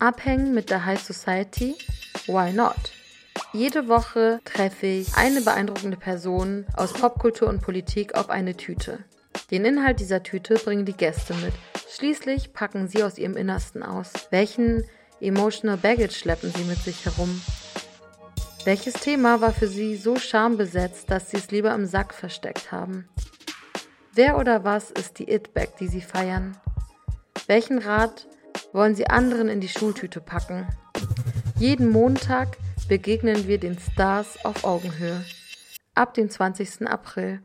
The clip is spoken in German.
Abhängen mit der High Society? Why not? Jede Woche treffe ich eine beeindruckende Person aus Popkultur und Politik auf eine Tüte. Den Inhalt dieser Tüte bringen die Gäste mit. Schließlich packen sie aus ihrem Innersten aus. Welchen emotional baggage schleppen sie mit sich herum? Welches Thema war für sie so schambesetzt, dass sie es lieber im Sack versteckt haben? Wer oder was ist die It-Bag, die sie feiern? Welchen Rat wollen sie anderen in die Schultüte packen? Jeden Montag begegnen wir den Stars auf Augenhöhe. Ab dem 20. April.